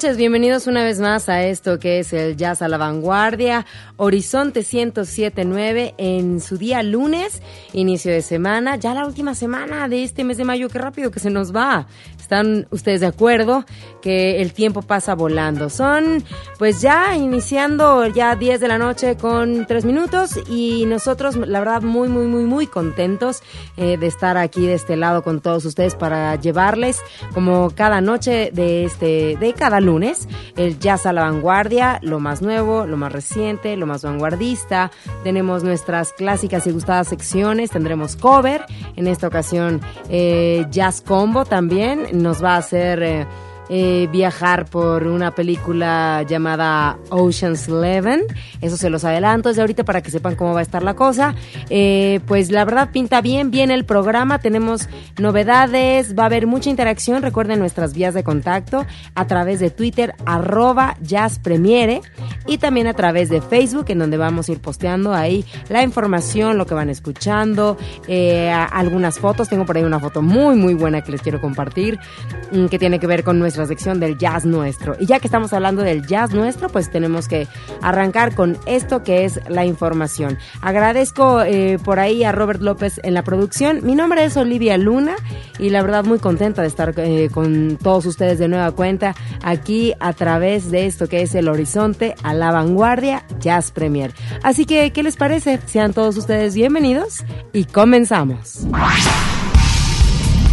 Bienvenidos una vez más a esto que es el Jazz a la Vanguardia, Horizonte 1079 en su día lunes, inicio de semana, ya la última semana de este mes de mayo, qué rápido que se nos va. ¿Están ustedes de acuerdo que el tiempo pasa volando? Son pues ya iniciando ya 10 de la noche con 3 minutos y nosotros la verdad muy muy muy muy contentos eh, de estar aquí de este lado con todos ustedes para llevarles como cada noche de este de cada lunes el jazz a la vanguardia, lo más nuevo, lo más reciente, lo más vanguardista. Tenemos nuestras clásicas y gustadas secciones, tendremos cover, en esta ocasión eh, jazz combo también nos va a hacer eh, eh, viajar por una película llamada Ocean's Eleven. Eso se los adelanto desde ahorita para que sepan cómo va a estar la cosa. Eh, pues la verdad pinta bien, bien el programa. Tenemos novedades, va a haber mucha interacción. Recuerden nuestras vías de contacto a través de Twitter, arroba jazzpremiere y también a través de Facebook, en donde vamos a ir posteando ahí la información, lo que van escuchando, eh, algunas fotos. Tengo por ahí una foto muy, muy buena que les quiero compartir, mm, que tiene que ver con nuestra sección del jazz nuestro. Y ya que estamos hablando del jazz nuestro, pues tenemos que arrancar con esto que es la información. Agradezco eh, por ahí a Robert López en la producción. Mi nombre es Olivia Luna y la verdad muy contenta de estar eh, con todos ustedes de nueva cuenta aquí a través de esto que es el horizonte a la vanguardia Jazz Premier. Así que, ¿qué les parece? Sean todos ustedes bienvenidos y comenzamos.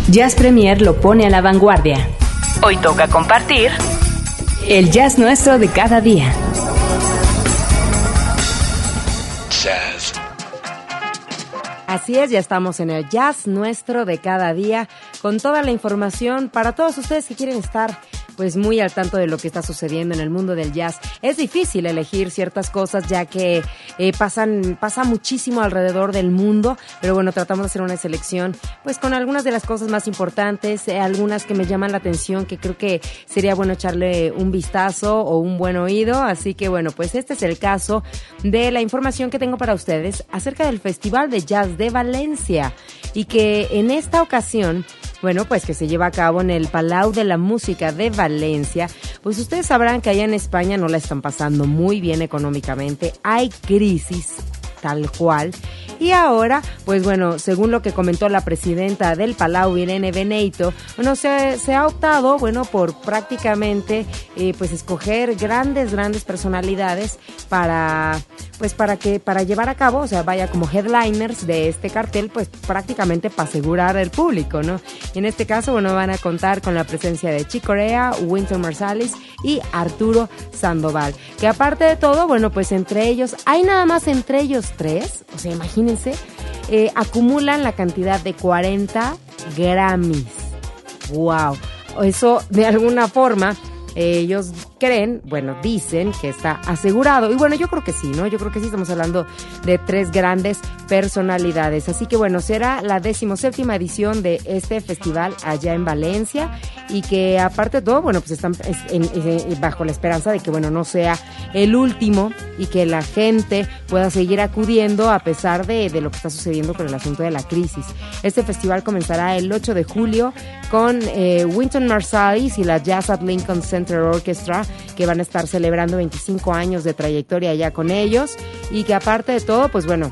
Jazz Premier lo pone a la vanguardia. Hoy toca compartir el jazz nuestro de cada día. Jazz. Así es, ya estamos en el jazz nuestro de cada día con toda la información para todos ustedes que quieren estar pues muy al tanto de lo que está sucediendo en el mundo del jazz. Es difícil elegir ciertas cosas ya que eh, pasan, pasa muchísimo alrededor del mundo, pero bueno, tratamos de hacer una selección pues con algunas de las cosas más importantes, eh, algunas que me llaman la atención, que creo que sería bueno echarle un vistazo o un buen oído. Así que bueno, pues este es el caso de la información que tengo para ustedes acerca del Festival de Jazz de Valencia y que en esta ocasión bueno, pues que se lleva a cabo en el Palau de la Música de Valencia, pues ustedes sabrán que allá en España no la están pasando muy bien económicamente, hay crisis tal cual. Y ahora, pues bueno, según lo que comentó la presidenta del Palau, Irene Beneito, bueno, se, se ha optado, bueno, por prácticamente, eh, pues escoger grandes, grandes personalidades para, pues para que, para llevar a cabo, o sea, vaya como headliners de este cartel, pues prácticamente para asegurar el público, ¿no? Y en este caso, bueno, van a contar con la presencia de Chicorea, Winter Marsalis y Arturo Sandoval. Que aparte de todo, bueno, pues entre ellos, hay nada más entre ellos tres, o sea, imagínense, eh, acumulan la cantidad de 40 Grammys. ¡Wow! Eso de alguna forma ellos creen, bueno, dicen que está asegurado. Y bueno, yo creo que sí, ¿no? Yo creo que sí estamos hablando de tres grandes personalidades. Así que bueno, será la decimoséptima edición de este festival allá en Valencia y que aparte de todo, bueno, pues están bajo la esperanza de que, bueno, no sea el último y que la gente pueda seguir acudiendo a pesar de, de lo que está sucediendo con el asunto de la crisis. Este festival comenzará el 8 de julio con eh, Winton Marsalis y la Jazz at Lincoln Center Orchestra que van a estar celebrando 25 años de trayectoria ya con ellos y que aparte de todo, pues bueno,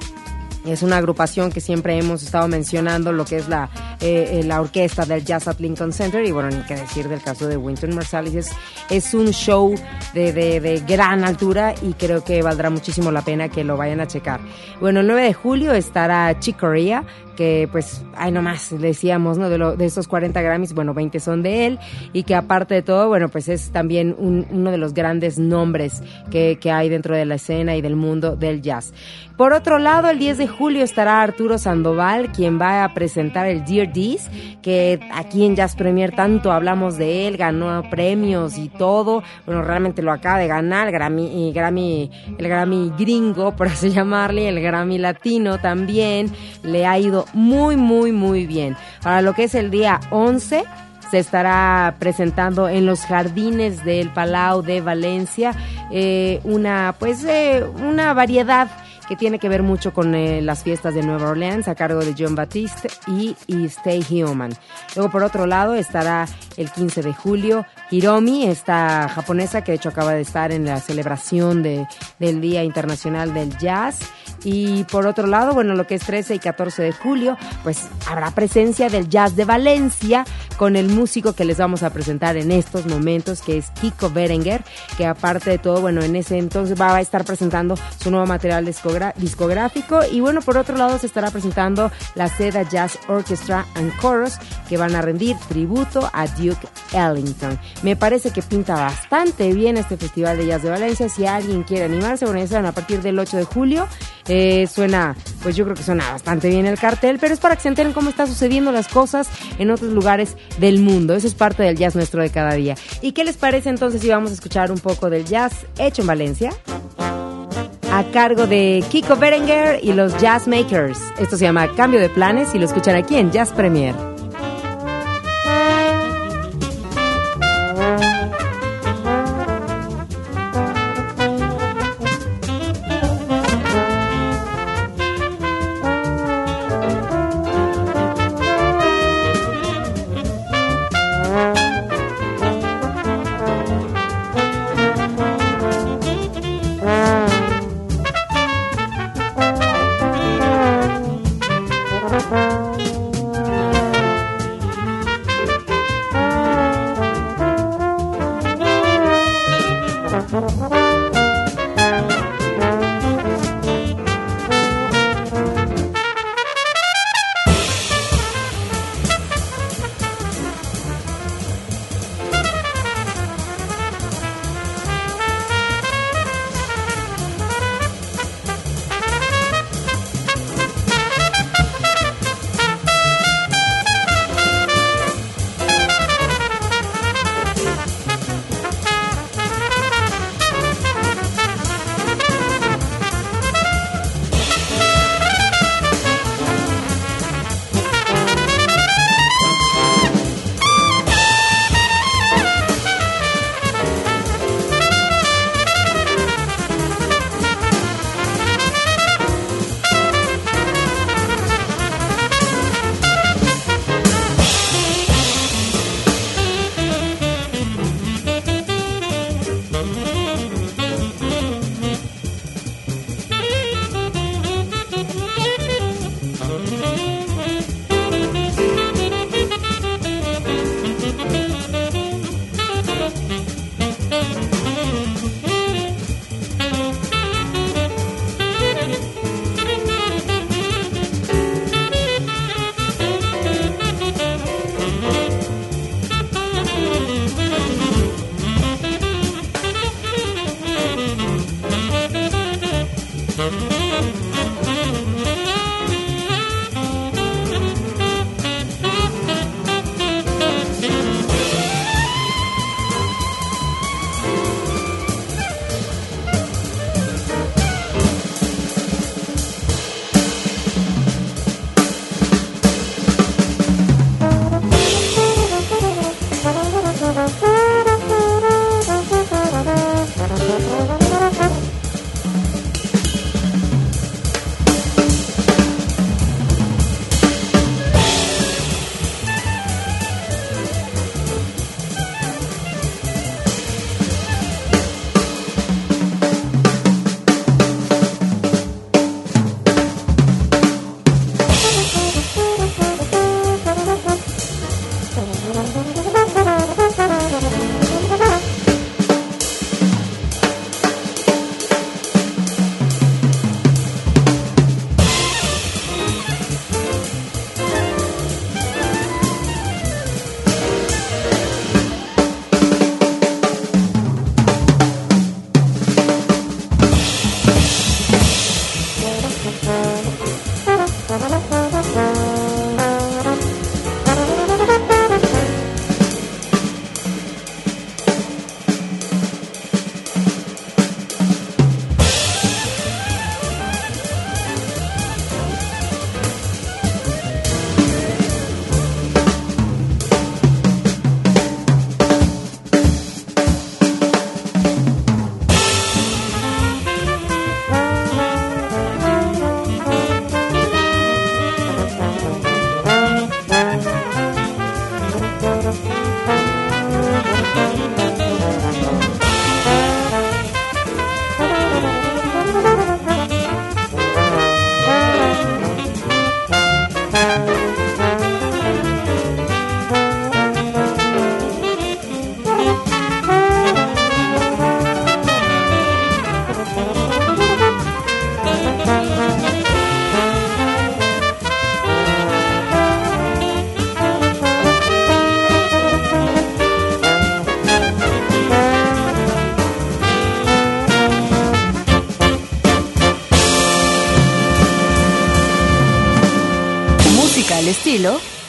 es una agrupación que siempre hemos estado mencionando, lo que es la, eh, eh, la orquesta del Jazz at Lincoln Center. Y bueno, ni que decir del caso de Winton Marsalis. Es, es un show de, de, de, gran altura y creo que valdrá muchísimo la pena que lo vayan a checar. Bueno, el 9 de julio estará Chicoria que pues, ay nomás, decíamos, ¿no? De, lo, esos 40 Grammys, bueno, 20 son de él y que aparte de todo, bueno, pues es también uno de los grandes nombres que, que hay dentro de la escena y del mundo del jazz. Por otro lado, el 10 de julio estará Arturo Sandoval, quien va a presentar el Dear Dees, que aquí en Jazz Premier tanto hablamos de él, ganó premios y todo. Bueno, realmente lo acaba de ganar, Grammy, Grammy, el Grammy gringo, por así llamarle, el Grammy latino también. Le ha ido muy, muy, muy bien. Para lo que es el día 11, se estará presentando en los jardines del Palau de Valencia eh, una pues eh, una variedad que tiene que ver mucho con eh, las fiestas de Nueva Orleans a cargo de John Batiste y, Stay Human. Luego, por otro lado, estará el 15 de julio Hiromi, esta japonesa que de hecho acaba de estar en la celebración de, del Día Internacional del Jazz. Y por otro lado, bueno, lo que es 13 y 14 de julio, pues habrá presencia del Jazz de Valencia con el músico que les vamos a presentar en estos momentos, que es Kiko Berenguer, que aparte de todo, bueno, en ese entonces va a estar presentando su nuevo material discográfico. Y bueno, por otro lado se estará presentando la Seda Jazz Orchestra and Chorus, que van a rendir tributo a Duke Ellington. Me parece que pinta bastante bien este Festival de Jazz de Valencia. Si alguien quiere animarse, bueno, ya a partir del 8 de julio. Eh, suena, pues yo creo que suena bastante bien el cartel, pero es para que se enteren cómo están sucediendo las cosas en otros lugares del mundo. Eso es parte del jazz nuestro de cada día. ¿Y qué les parece entonces si vamos a escuchar un poco del jazz hecho en Valencia? A cargo de Kiko Berenguer y los Jazz Makers. Esto se llama Cambio de Planes y lo escuchan aquí en Jazz Premier.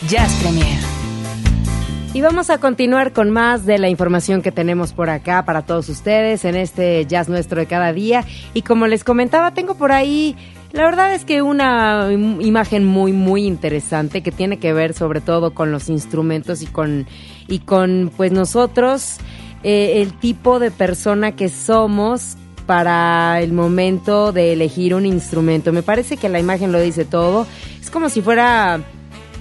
Jazz Premier. Y vamos a continuar con más de la información que tenemos por acá para todos ustedes en este Jazz Nuestro de cada día. Y como les comentaba, tengo por ahí la verdad es que una imagen muy muy interesante que tiene que ver sobre todo con los instrumentos y con y con pues nosotros eh, el tipo de persona que somos para el momento de elegir un instrumento. Me parece que la imagen lo dice todo. Es como si fuera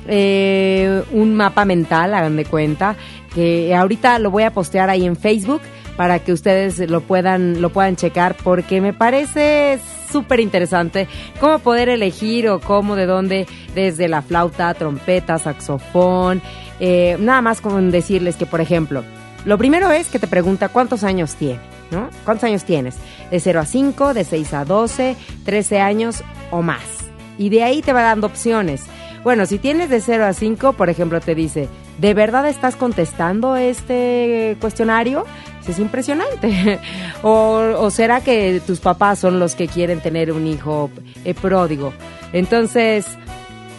eh, un mapa mental, hagan de cuenta, que ahorita lo voy a postear ahí en Facebook para que ustedes lo puedan, lo puedan checar, porque me parece súper interesante cómo poder elegir o cómo, de dónde, desde la flauta, trompeta, saxofón, eh, nada más con decirles que, por ejemplo, lo primero es que te pregunta cuántos años tiene, ¿no? ¿Cuántos años tienes? De 0 a 5, de 6 a 12, 13 años o más. Y de ahí te va dando opciones. Bueno, si tienes de 0 a 5, por ejemplo, te dice, ¿de verdad estás contestando este cuestionario? Es impresionante. o, será que tus papás son los que quieren tener un hijo eh, pródigo? Entonces,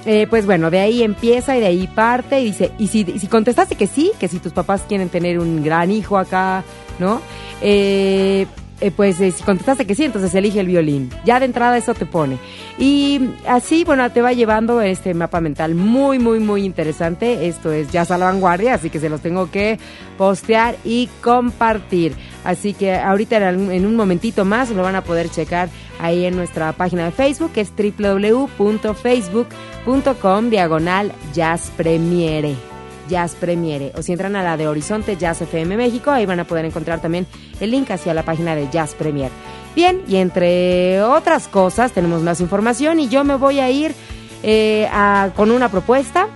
eh, pues bueno, de ahí empieza y de ahí parte y dice, y si, si contestaste que sí, que si tus papás quieren tener un gran hijo acá, ¿no? Eh, eh, pues si contestaste que sí, entonces elige el violín. Ya de entrada eso te pone. Y así, bueno, te va llevando este mapa mental muy, muy, muy interesante. Esto es Jazz a la Vanguardia, así que se los tengo que postear y compartir. Así que ahorita en un momentito más lo van a poder checar ahí en nuestra página de Facebook, que es www.facebook.com diagonal Jazz Premiere. Jazz Premiere. O si entran a la de Horizonte Jazz FM México, ahí van a poder encontrar también el link hacia la página de Jazz Premiere. Bien, y entre otras cosas tenemos más información y yo me voy a ir eh, con una propuesta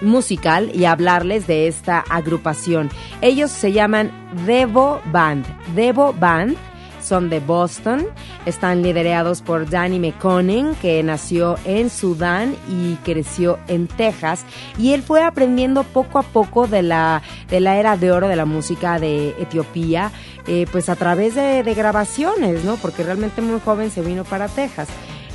musical y hablarles de esta agrupación. Ellos se llaman Devo Band. Devo Band son de Boston, están liderados por Danny McConning, que nació en Sudán y creció en Texas, y él fue aprendiendo poco a poco de la, de la era de oro de la música de Etiopía, eh, pues a través de, grabaciones, ¿no? Porque realmente muy joven se vino para Texas.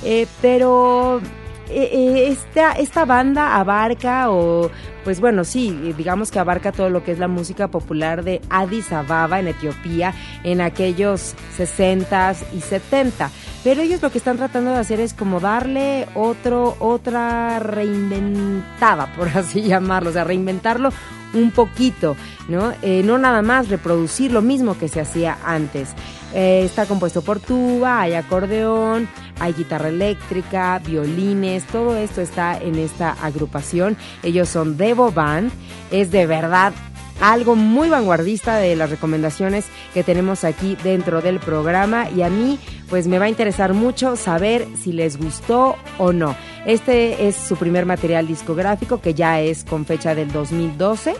Eh, pero esta, esta banda abarca o pues bueno, sí, digamos que abarca todo lo que es la música popular de Addis Ababa en Etiopía en aquellos 60 y 70. Pero ellos lo que están tratando de hacer es como darle otro, otra reinventada, por así llamarlo, o sea, reinventarlo un poquito, ¿no? Eh, no nada más reproducir lo mismo que se hacía antes. Está compuesto por tuba, hay acordeón, hay guitarra eléctrica, violines, todo esto está en esta agrupación. Ellos son Devo Band, es de verdad algo muy vanguardista de las recomendaciones que tenemos aquí dentro del programa y a mí pues me va a interesar mucho saber si les gustó o no. Este es su primer material discográfico que ya es con fecha del 2012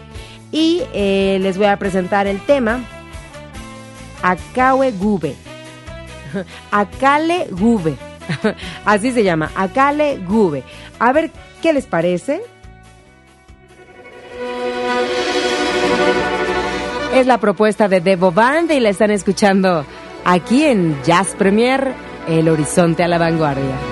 y eh, les voy a presentar el tema Akawe Gube. Akale Gube. Así se llama, Akale Gube. A ver qué les parece. Es la propuesta de Devo Band y la están escuchando aquí en Jazz Premier, El Horizonte a la Vanguardia.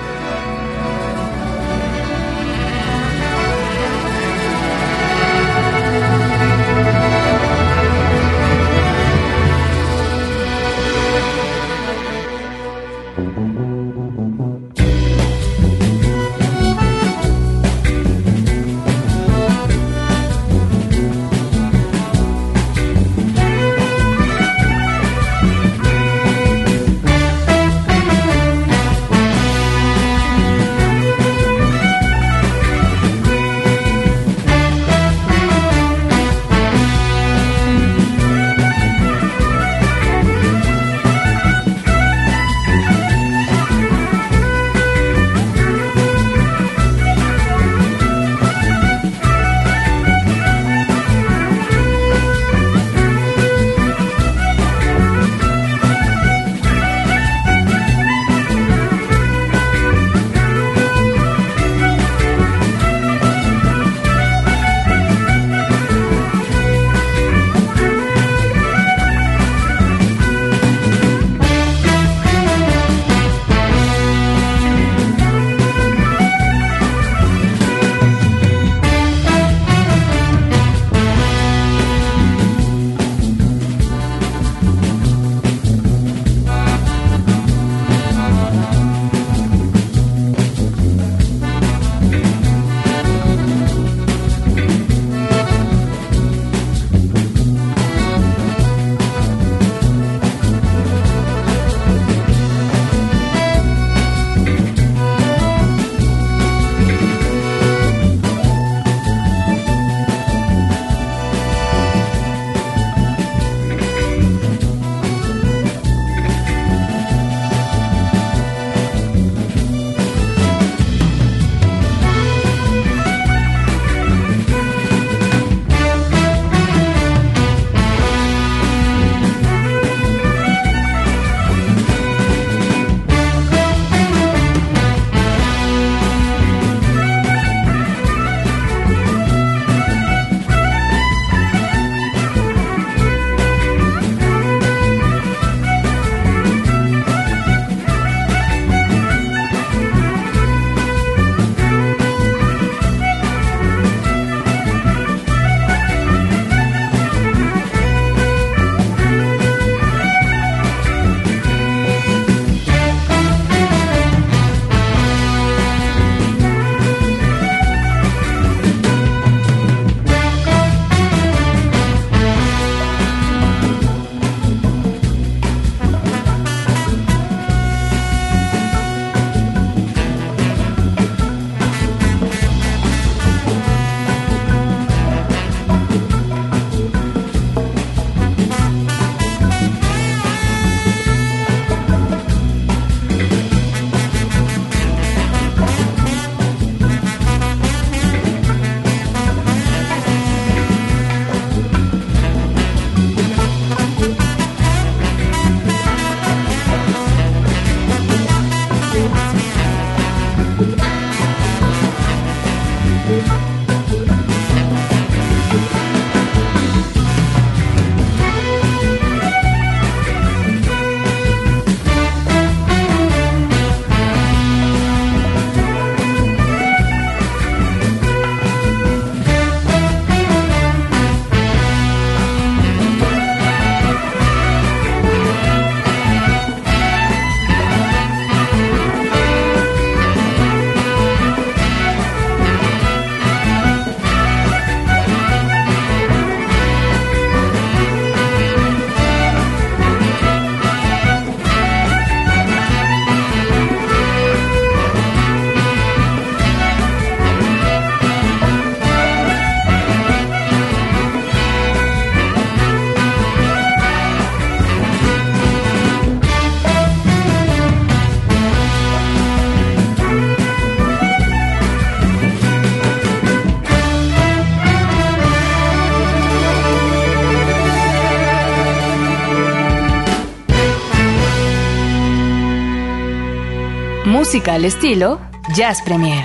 Música al estilo Jazz Premier.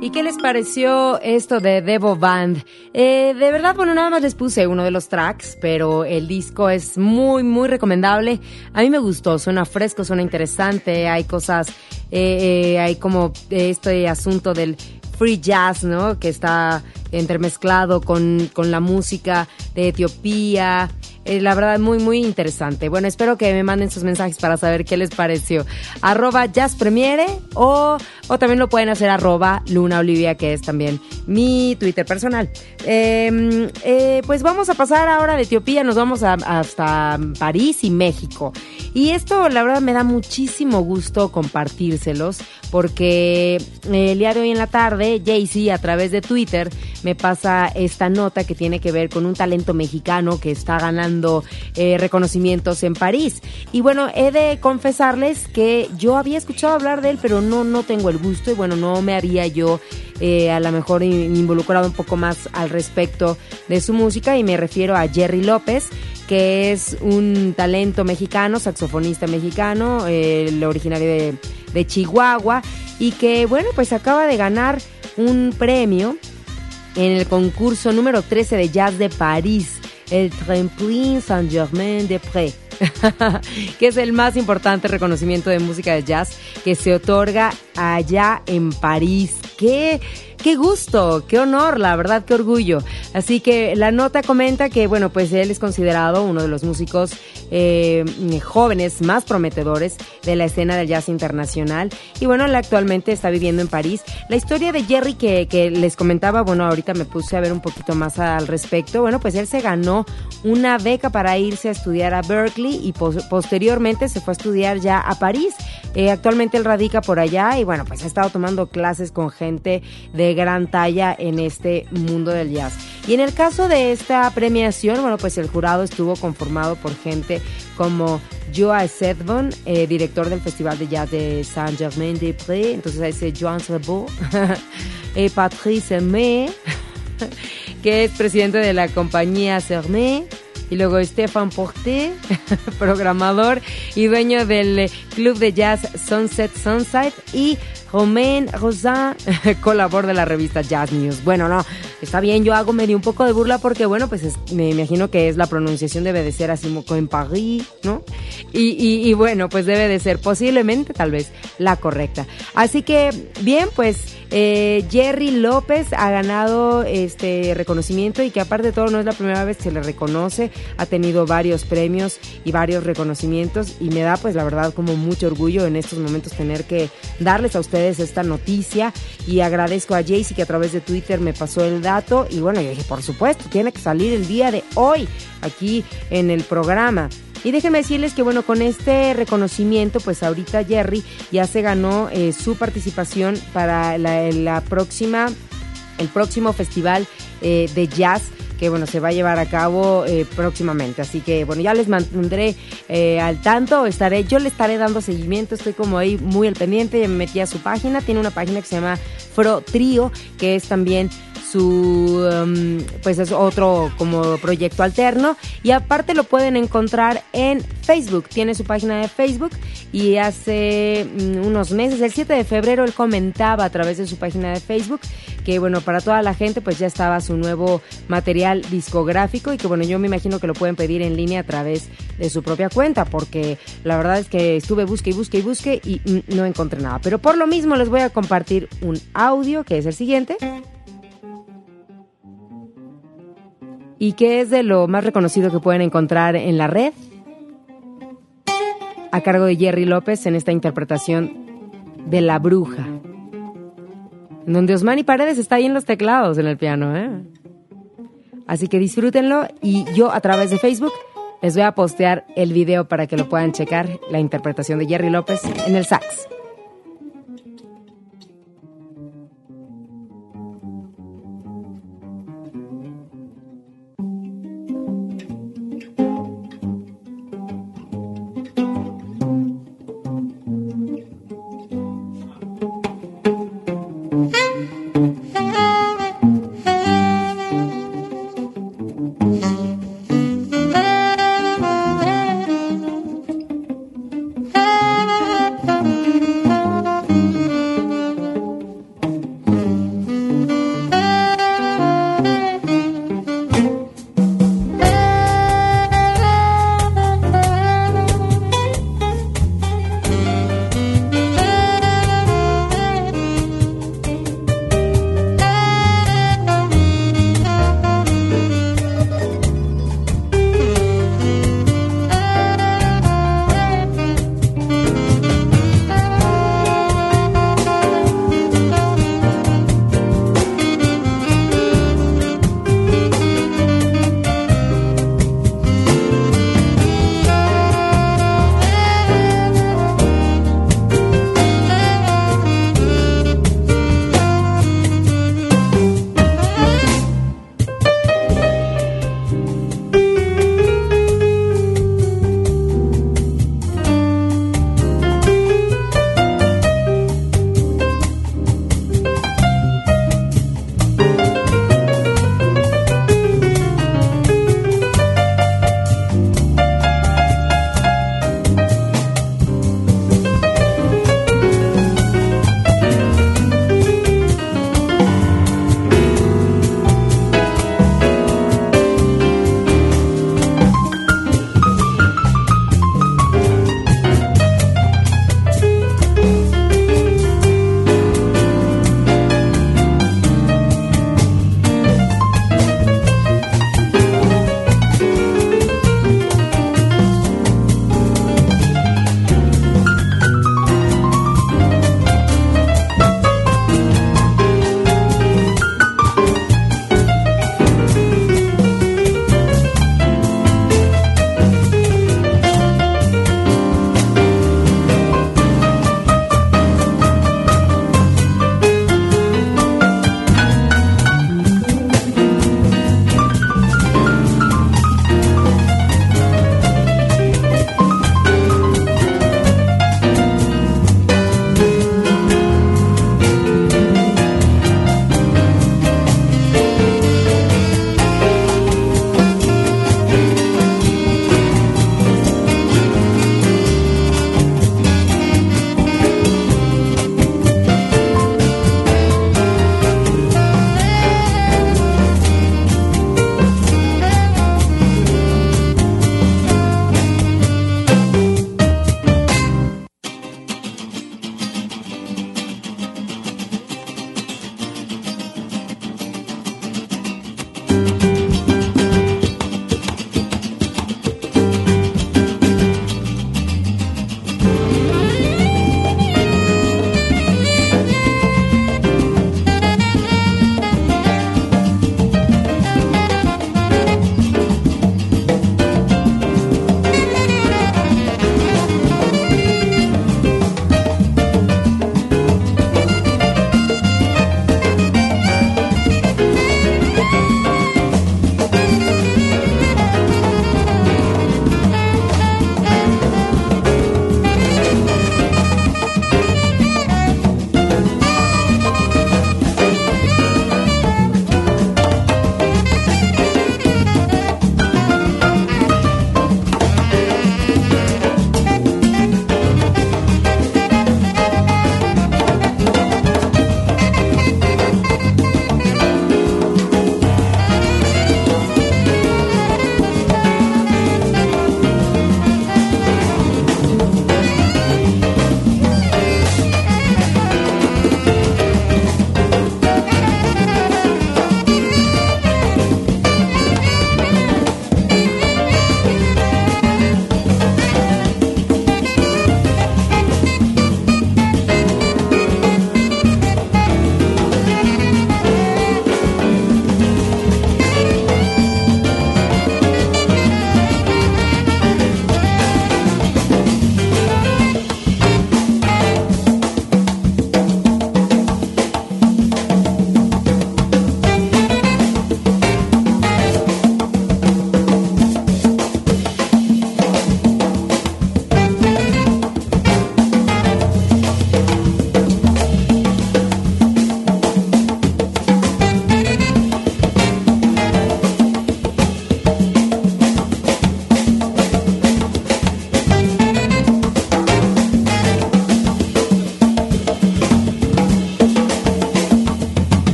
¿Y qué les pareció esto de Devo Band? Eh, de verdad, bueno, nada más les puse uno de los tracks, pero el disco es muy, muy recomendable. A mí me gustó, suena fresco, suena interesante, hay cosas, eh, eh, hay como este asunto del free jazz, ¿no? Que está entremezclado con, con la música de Etiopía, eh, la verdad, muy, muy interesante. Bueno, espero que me manden sus mensajes para saber qué les pareció. Arroba Jazz Premiere o, o también lo pueden hacer arroba Luna Olivia, que es también mi Twitter personal. Em, eh, pues vamos a pasar ahora de Etiopía, nos vamos hasta París y México. Y esto, la verdad, me da muchísimo gusto compartírselos porque el día de hoy en la tarde, Jaycee a través de Twitter me pasa esta nota que tiene que ver con un talento mexicano que está ganando eh, reconocimientos en París. Y bueno, he de confesarles que yo había escuchado hablar de él, pero no, no tengo el gusto y bueno, no me había yo eh, a lo mejor involucrado un poco más al respecto de su música y me refiero a Jerry López que es un talento mexicano, saxofonista mexicano, el originario de, de Chihuahua y que bueno pues acaba de ganar un premio en el concurso número 13 de jazz de París, el Tremplin Saint-Germain-des-Prés. que es el más importante reconocimiento de música de jazz que se otorga allá en París. ¡Qué Qué gusto, qué honor, la verdad, qué orgullo. Así que la nota comenta que, bueno, pues él es considerado uno de los músicos eh, jóvenes más prometedores de la escena del jazz internacional. Y bueno, él actualmente está viviendo en París. La historia de Jerry que, les comentaba, bueno, ahorita me puse a ver un poquito más al respecto. Bueno, pues él se ganó una beca para irse a estudiar a Berkeley y posteriormente se fue a estudiar ya a París. Eh, actualmente él radica por allá y bueno, pues ha estado tomando clases con gente de gran talla en este mundo del jazz. Y en el caso de esta premiación, bueno, pues el jurado estuvo conformado por gente como Joa Sedbon, eh, director del Festival de Jazz de Saint-Germain-des-Prés, entonces ese Joan Sebo, eh, Patrice Aimé, que es presidente de la compañía Sermé, y luego Stefan Porté, programador y dueño del club de jazz Sunset Sunside y Romain Rosin, colaborador de la revista Jazz News. Bueno, no, está bien, yo hago medio un poco de burla porque, bueno, pues me imagino que es la pronunciación debe de ser así en Paris, ¿no? Y, y bueno, pues debe de ser posiblemente, tal vez, la correcta. Así que, bien, pues eh, Jerry López ha ganado este reconocimiento y que aparte de todo no es la primera vez que se le reconoce, ha tenido varios premios y varios reconocimientos y me da pues la verdad como mucho orgullo en estos momentos tener que darles a ustedes esta noticia y agradezco a Jaycee que a través de Twitter me pasó el dato y bueno, yo dije, por supuesto, tiene que salir el día de hoy aquí en el programa. Y déjenme decirles que bueno, con este reconocimiento, pues ahorita Jerry ya se ganó eh, su participación para la, próxima, el próximo festival eh, de jazz que bueno, se va a llevar a cabo eh, próximamente. Así que bueno, ya les mantendré al tanto, estaré, yo le estaré dando seguimiento, estoy como ahí muy al pendiente, ya me metí a su página, tiene una página que se llama Fro Trio, que es también su um, pues es otro como proyecto alterno. Y aparte lo pueden encontrar en Facebook, tiene su página de Facebook y hace mm, unos meses, el 7 de febrero él comentaba a través de su página de Facebook que bueno, para toda la gente pues ya estaba su nuevo material discográfico y que bueno, yo me imagino que lo pueden pedir en línea a través de su propia cuenta porque la verdad es que estuve busque y busque y busque y mm, no encontré nada, pero por lo mismo les voy a compartir un audio que es el siguiente. Y qué es de lo más reconocido que pueden encontrar en la red, a cargo de Jerry López en esta interpretación de La Bruja, en donde Osmani Paredes está ahí en los teclados en el piano. ¿eh? Así que disfrútenlo y yo a través de Facebook les voy a postear el video para que lo puedan checar, la interpretación de Jerry López en el sax.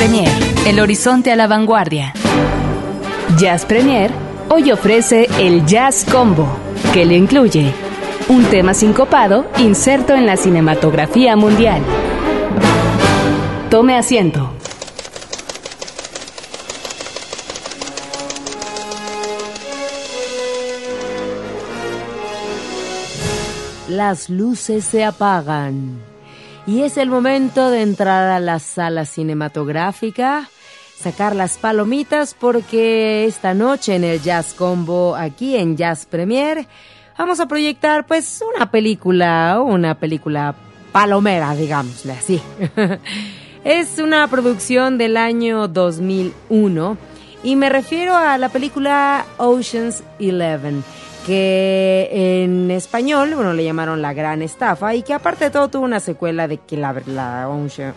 Premier, el horizonte a la vanguardia. Jazz Premier hoy ofrece el Jazz Combo, que le incluye un tema sincopado inserto en la cinematografía mundial. Tome asiento. Las luces se apagan y es el momento de entrar a la sala cinematográfica, sacar las palomitas porque esta noche en el Jazz Combo aquí en Jazz Premier vamos a proyectar pues una película, una película palomera, digámosle así. es una producción del año 2001 y me refiero a la película Ocean's Eleven que en español, bueno, le llamaron La Gran Estafa y que aparte de todo tuvo una secuela de que la, la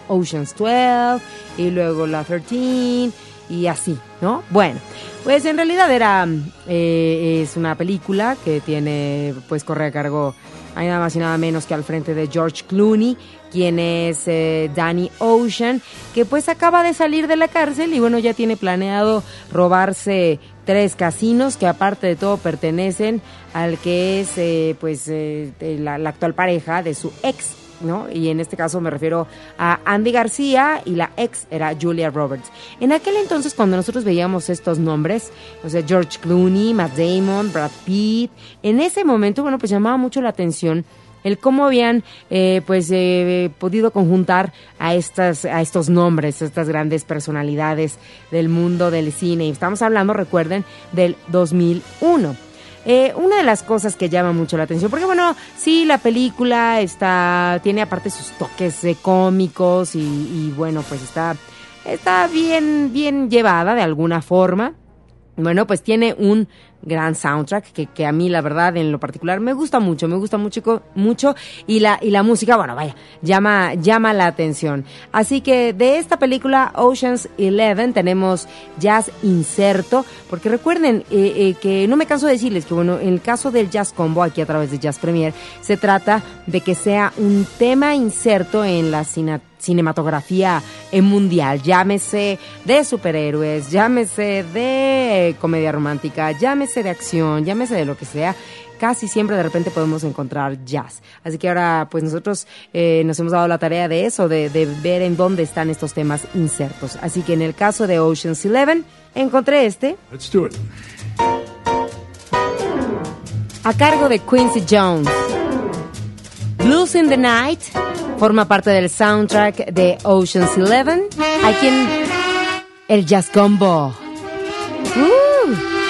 Ocean's 12 y luego la 13 y así, ¿no? Bueno, pues en realidad era, eh, es una película que tiene, pues corre a cargo, hay nada más y nada menos que al frente de George Clooney, quien es eh, Danny Ocean, que pues acaba de salir de la cárcel y bueno, ya tiene planeado robarse tres casinos que aparte de todo pertenecen al que es eh, pues la, la actual pareja de su ex ¿no? Y en este caso me refiero a Andy García y la ex era Julia Roberts. En aquel entonces, cuando nosotros veíamos estos nombres, o sea, George Clooney, Matt Damon, Brad Pitt, en ese momento, bueno, pues llamaba mucho la atención el cómo habían eh, pues eh, podido conjuntar a estas a estos nombres, a estas grandes personalidades del mundo del cine. Y estamos hablando, recuerden, del 2001. Eh, una de las cosas que llama mucho la atención, porque bueno, sí, la película está, tiene aparte sus toques cómicos y, y, bueno, pues está, está bien, bien llevada de alguna forma. Bueno, pues tiene un gran soundtrack que, a mí la verdad en lo particular me gusta mucho, me gusta mucho mucho y la y la música, bueno, vaya, llama llama la atención. Así que de esta película Ocean's Eleven tenemos jazz inserto, porque recuerden eh, eh, que no me canso de decirles que bueno, en el caso del Jazz Combo aquí a través de Jazz Premier se trata de que sea un tema inserto en la cinematografía mundial, llámese de superhéroes, llámese de comedia romántica, llámese de acción, llámese de lo que sea, casi siempre de repente podemos encontrar jazz. Así que ahora pues nosotros eh, nos hemos dado la tarea de eso, de, ver en dónde están estos temas insertos. Así que en el caso de Ocean's Eleven encontré este. A cargo de Quincy Jones. Blues in the Night forma parte del soundtrack de Ocean's Eleven. Aquí en el Jazz Combo. Uh.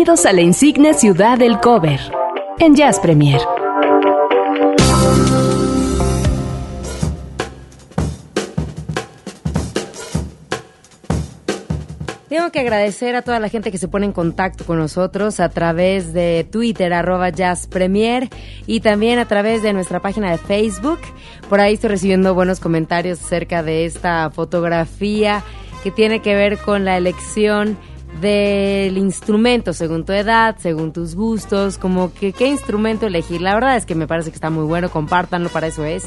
Bienvenidos a la insigne ciudad del cover en Jazz Premier. Tengo que agradecer a toda la gente que se pone en contacto con nosotros a través de Twitter, arroba Jazz Premier, y también a través de nuestra página de Facebook. Por ahí estoy recibiendo buenos comentarios acerca de esta fotografía que tiene que ver con la elección del instrumento según tu edad, según tus gustos, como que qué instrumento elegir. La verdad es que me parece que está muy bueno, compártanlo, para eso es.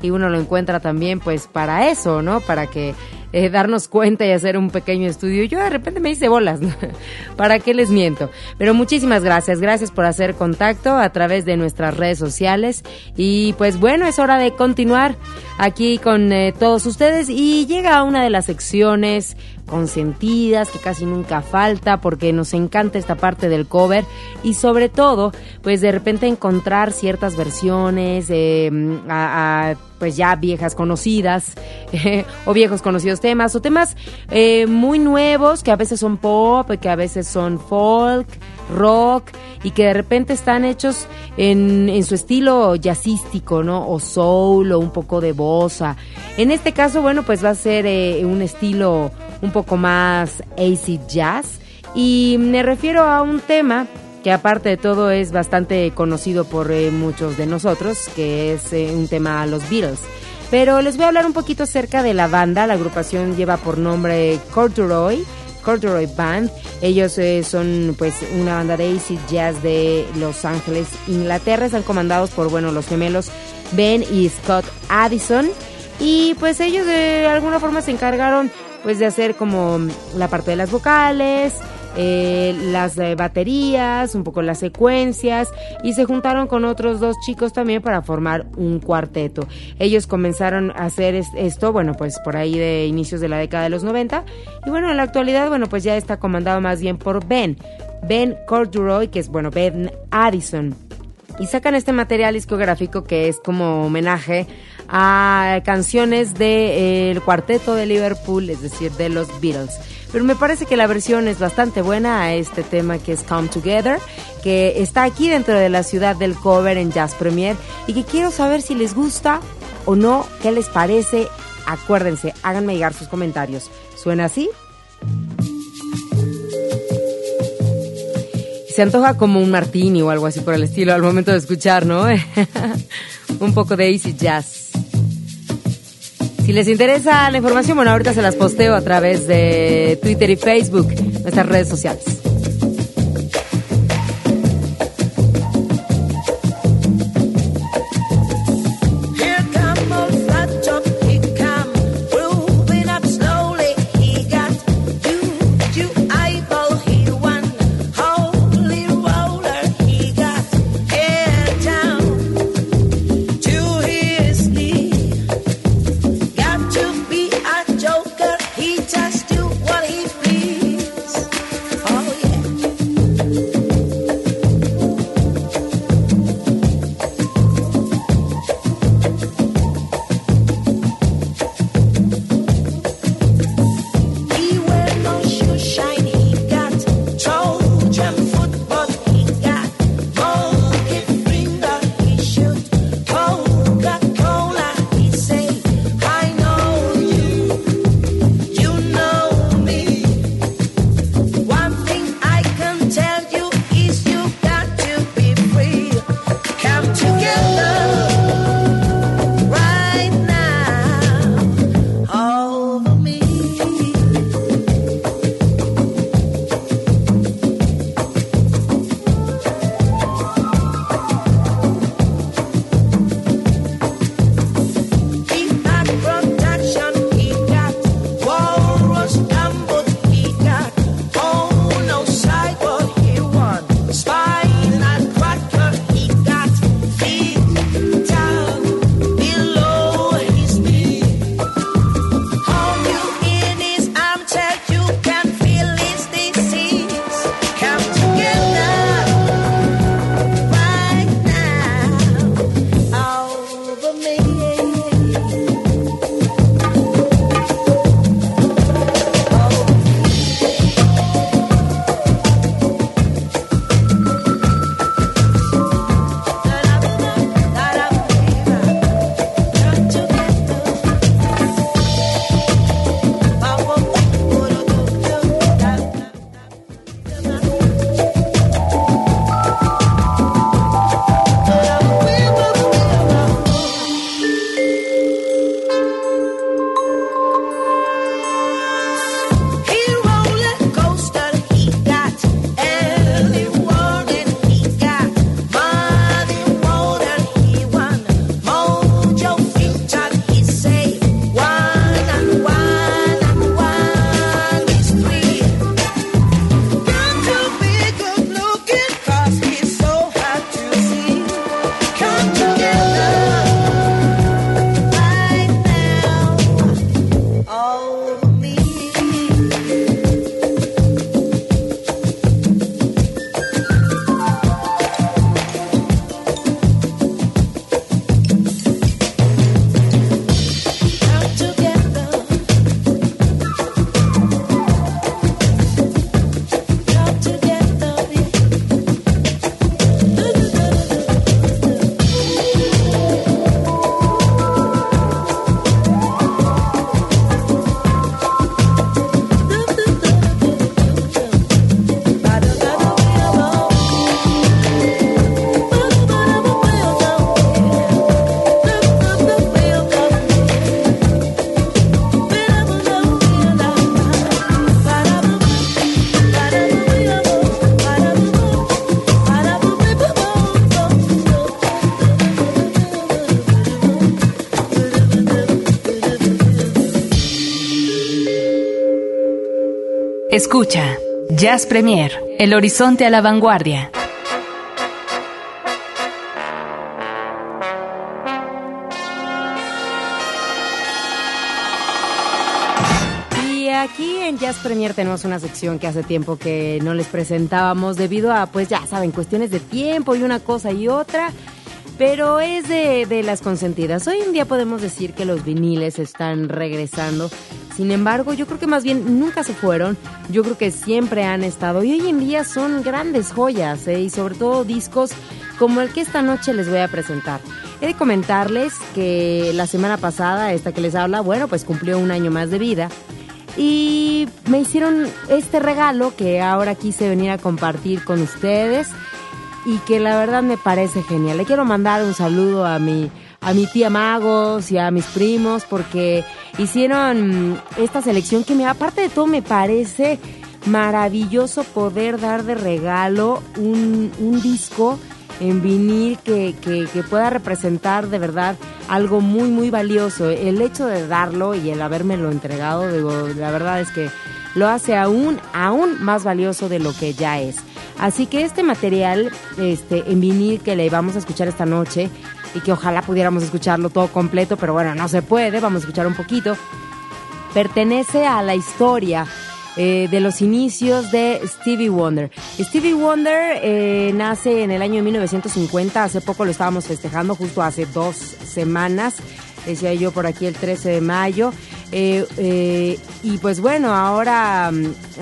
Y uno lo encuentra también pues para eso, ¿no? Para que eh, darnos cuenta y hacer un pequeño estudio. Yo de repente me hice bolas, ¿para qué les miento? Pero muchísimas gracias, gracias por hacer contacto a través de nuestras redes sociales. Y pues bueno, es hora de continuar aquí con eh, todos ustedes y llega una de las secciones consentidas que casi nunca falta porque nos encanta esta parte del cover y sobre todo pues de repente encontrar ciertas versiones eh, a, pues ya viejas conocidas o viejos conocidos temas o temas eh, muy nuevos que a veces son pop, que a veces son folk, rock y que de repente están hechos en, en su estilo jazzístico, ¿no? O soul o un poco de bossa. En este caso, bueno, pues va a ser eh, un estilo un poco más acid jazz y me refiero a un tema que aparte de todo es bastante conocido por eh, muchos de nosotros, que es un tema a los Beatles. Pero les voy a hablar un poquito acerca de la banda. La agrupación lleva por nombre Corduroy, Corduroy Band. Ellos eh, son pues una banda de acid jazz de Los Ángeles, Inglaterra. Están comandados por bueno los gemelos Ben y Scott Addison. Y pues ellos de alguna forma se encargaron pues de hacer como la parte de las vocales, eh, las eh, baterías, un poco las secuencias y se juntaron con otros dos chicos también para formar un cuarteto. Ellos comenzaron a hacer esto, bueno, pues por ahí de inicios de la década de los 90 y bueno, en la actualidad, bueno, pues ya está comandado más bien por Ben, Ben Corduroy, que es, bueno, Ben Addison. Y sacan este material discográfico que es como homenaje a canciones del de, cuarteto de Liverpool, es decir, de los Beatles. Pero me parece que la versión es bastante buena a este tema que es Come Together, que está aquí dentro de la ciudad del cover en Jazz Premier y que quiero saber si les gusta o no, qué les parece. Acuérdense, háganme llegar sus comentarios. ¿Suena así? Se antoja como un martini o algo así por el estilo al momento de escuchar, ¿no? un poco de easy jazz. Si les interesa la información, bueno, ahorita se las posteo a través de Twitter y Facebook, nuestras redes sociales. Escucha, Jazz Premier, El Horizonte a la Vanguardia. Y aquí en Jazz Premier tenemos una sección que hace tiempo que no les presentábamos debido a, pues ya saben, cuestiones de tiempo y una cosa y otra pero es de, de, las consentidas. Hoy en día podemos decir que los viniles están regresando. Sin embargo, yo creo que más bien nunca se fueron. Yo creo que siempre han estado. Y hoy en día son grandes joyas, ¿eh? y sobre todo discos como el que esta noche les voy a presentar. He de comentarles que la semana pasada, esta que les habla, bueno, pues cumplió un año más de vida. Y me hicieron este regalo que ahora quise venir a compartir con ustedes y que la verdad me parece genial. Le quiero mandar un saludo a mi, a mi tía Magos y a mis primos porque hicieron esta selección que me, aparte de todo me parece maravilloso poder dar de regalo un, un disco en vinil que, que, que, pueda representar de verdad algo muy muy valioso. El hecho de darlo y el habérmelo entregado, digo, la verdad es que lo hace aún, aún más valioso de lo que ya es. Así que este material este, en vinil que le vamos a escuchar esta noche y que ojalá pudiéramos escucharlo todo completo, pero bueno, no se puede, vamos a escuchar un poquito, pertenece a la historia eh, de los inicios de Stevie Wonder. Stevie Wonder eh, nace en el año 1950, hace poco lo estábamos festejando, justo hace dos semanas, decía yo por aquí el 13 de mayo. Eh, y pues bueno, ahora,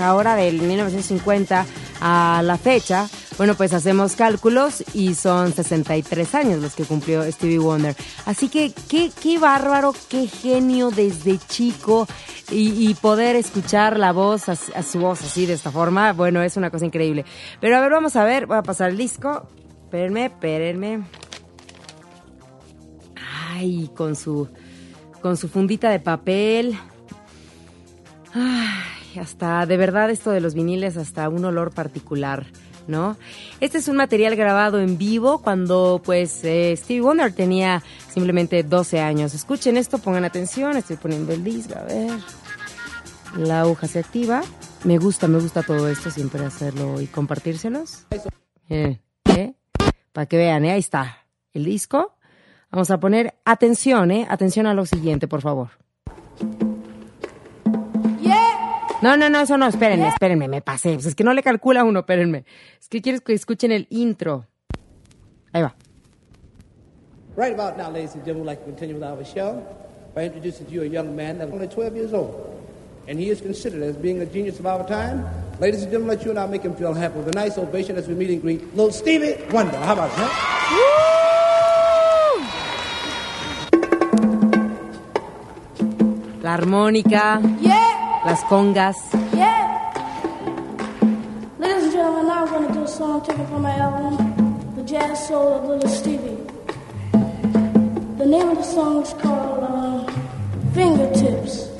ahora del 1950 a la fecha, bueno, pues hacemos cálculos y son 63 años los que cumplió Stevie Wonder. Así que qué, qué bárbaro, qué genio desde chico y, poder escuchar la voz, a, su voz así de esta forma, bueno, es una cosa increíble. Pero a ver, vamos a ver, voy a pasar el disco. Espérenme, espérenme. Ay, con su, con su fundita de papel. Ay hasta de verdad esto de los viniles, hasta un olor particular. ¿No? Este es un material grabado en vivo cuando pues eh, Stevie Wonder tenía simplemente 12 años. Escuchen esto, pongan atención, estoy poniendo el disco, a ver. La aguja se activa. Me gusta, me gusta todo esto, siempre hacerlo y compartírselos. Eh, ¿eh? Para que vean, ¿eh? ahí está el disco. Vamos a poner atención, ¿eh? Atención a lo siguiente, por favor. No, no, no, eso no, espérenme, espérenme, me pasé. Pues es que no le calcula uno, espérenme. Es que quieres que escuchen el intro. Ahí va. Right about now, ladies and gentlemen, we'd like to continue with our show by introducing to you a young man that's only 12 years old. And he is considered as being a genius of our time. Ladies and gentlemen, let you and I make him feel happy with a nice ovation as we meet and greet little Stevie Wonder. How about that? La armónica. Yeah. Las congas. Yeah. Ladies and gentlemen, now I'm going to do a song taken from my album, The Jazz Soul of Little Stevie. The name of the song is called uh, Fingertips.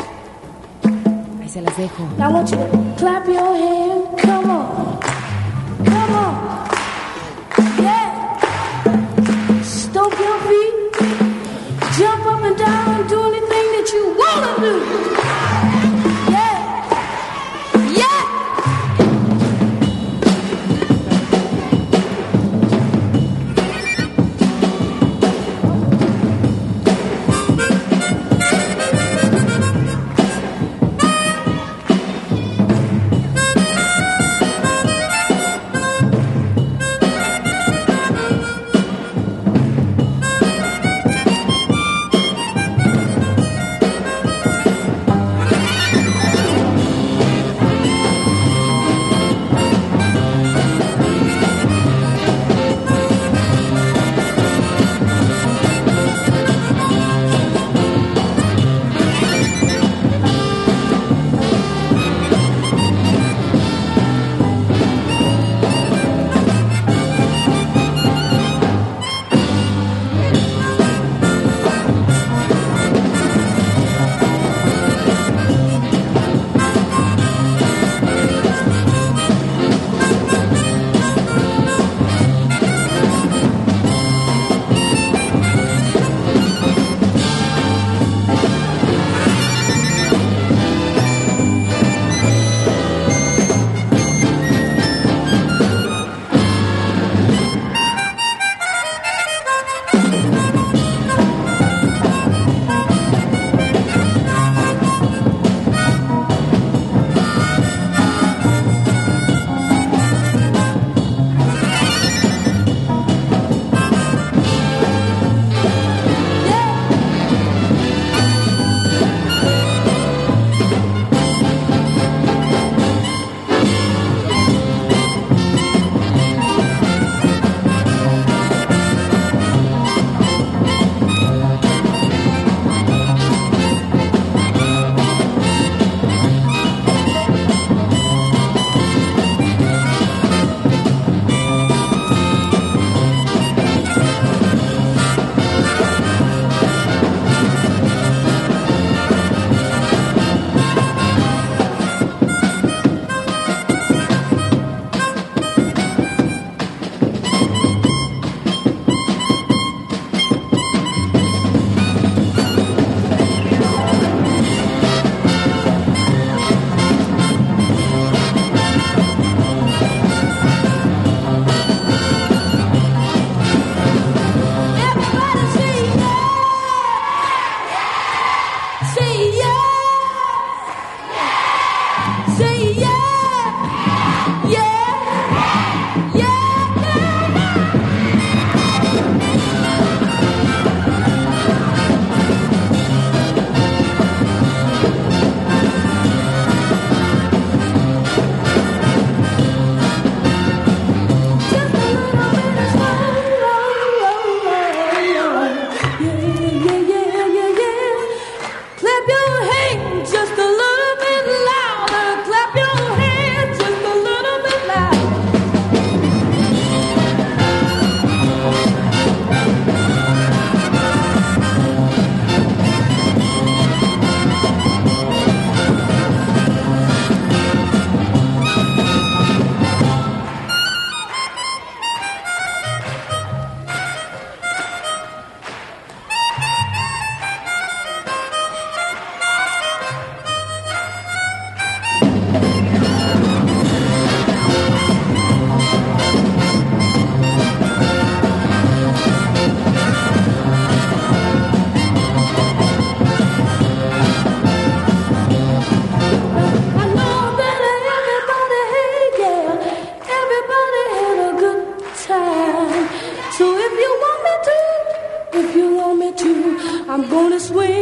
Ahí se las dejo. Now I want you to clap your hands. Come on. Come on. Yeah. Stomp your feet. Jump up and down and do anything that you want to do.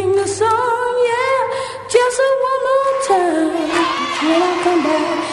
Swing the song, yeah, just a one more time when I come back.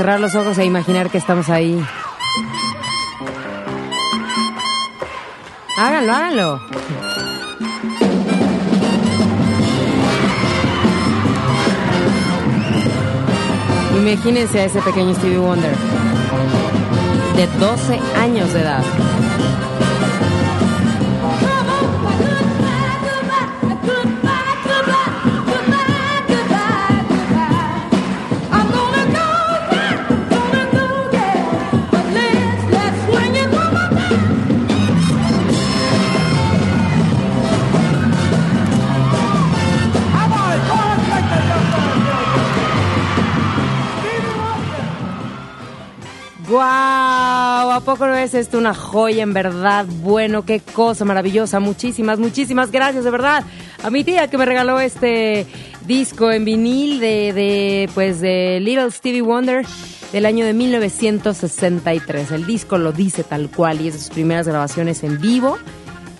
Cerrar los ojos e imaginar que estamos ahí. Háganlo, háganlo. Imagínense a ese pequeño Stevie Wonder de 12 años de edad. ¿A poco no es esto una joya en verdad? Bueno, qué cosa maravillosa. Muchísimas, muchísimas gracias, de verdad. A mi tía que me regaló este disco en vinil de, de pues, de Little Stevie Wonder del año de 1963. El disco lo dice tal cual y es de sus primeras grabaciones en vivo.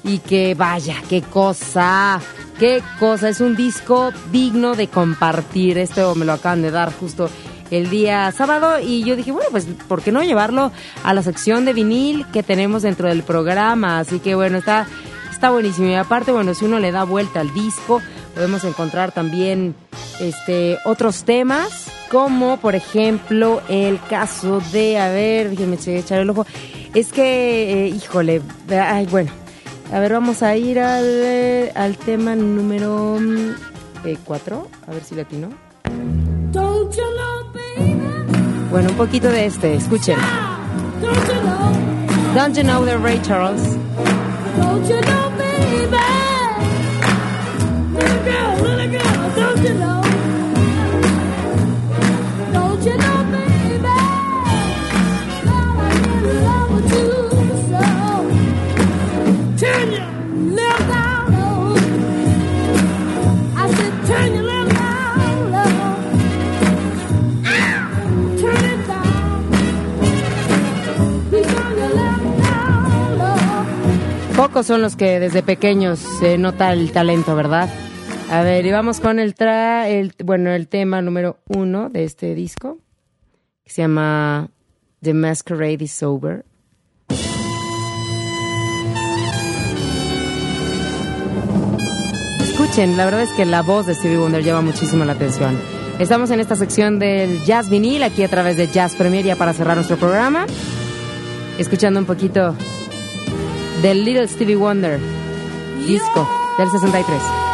Y que vaya, qué cosa, qué cosa. Es un disco digno de compartir. Esto me lo acaban de dar justo el día sábado y yo dije, bueno, pues, ¿por qué no llevarlo a la sección de vinil que tenemos dentro del programa? Así que bueno, está, está buenísimo. Y aparte, bueno, si uno le da vuelta al disco, podemos encontrar también este, otros temas, como por ejemplo el caso de, a ver, déjenme echar el ojo, es que, eh, híjole, ay, bueno, a ver, vamos a ir al, eh, al tema número 4, a ver si latino. Bueno, un poquito de este, escuchen. Don't you know? The Ray Charles? Don't you know, baby? Pocos son los que desde pequeños se nota el talento, ¿verdad? A ver, y vamos con el, tra el bueno, el tema número uno de este disco, que se llama The Masquerade is Over. Escuchen, la verdad es que la voz de Stevie Wonder lleva muchísimo la atención. Estamos en esta sección del jazz vinil, aquí a través de Jazz Premier, ya para cerrar nuestro programa. Escuchando un poquito del Little Stevie Wonder, disco del 63.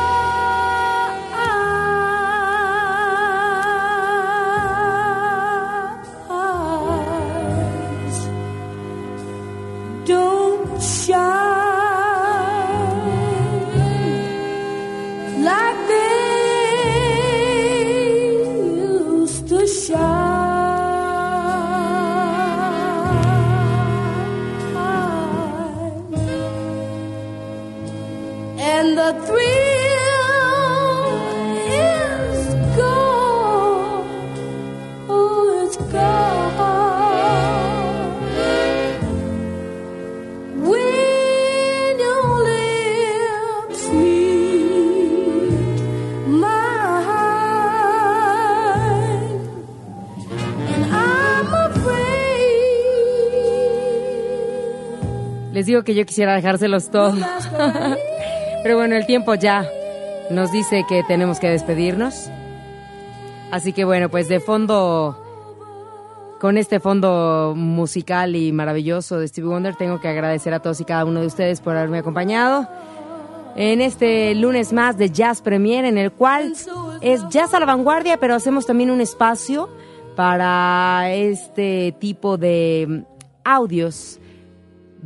Digo que yo quisiera dejárselos todos. Pero bueno, el tiempo ya nos dice que tenemos que despedirnos. Así que bueno, pues de fondo, con este fondo musical y maravilloso de Stevie Wonder, tengo que agradecer a todos y cada uno de ustedes por haberme acompañado. en este lunes más de Jazz Premier, en el cual es jazz a la vanguardia, pero hacemos también un espacio para este tipo de audios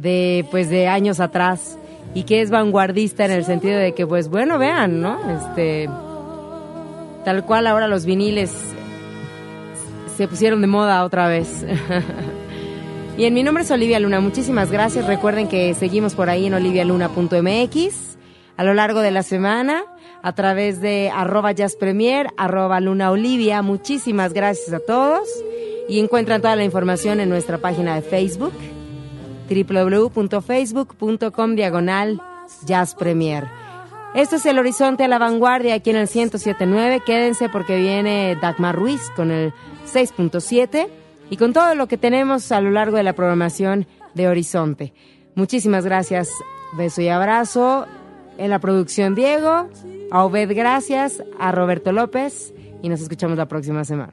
de pues de años atrás y que es vanguardista en el sentido de que pues bueno vean no este tal cual ahora los viniles se pusieron de moda otra vez. Y en mi nombre es Olivia Luna. Muchísimas gracias. Recuerden que seguimos por ahí en olivialuna.mx a lo largo de la semana a través de arroba jazzpremier, arroba luna olivia. Muchísimas gracias a todos. Y encuentran toda la información en nuestra página de Facebook www.facebook.com diagonal jazzpremier. Esto es el Horizonte a la Vanguardia aquí en el 1079. Quédense porque viene Dagmar Ruiz con el 6.7 y con todo lo que tenemos a lo largo de la programación de Horizonte. Muchísimas gracias. Beso y abrazo en la producción Diego, a Obed gracias, a Roberto López y nos escuchamos la próxima semana.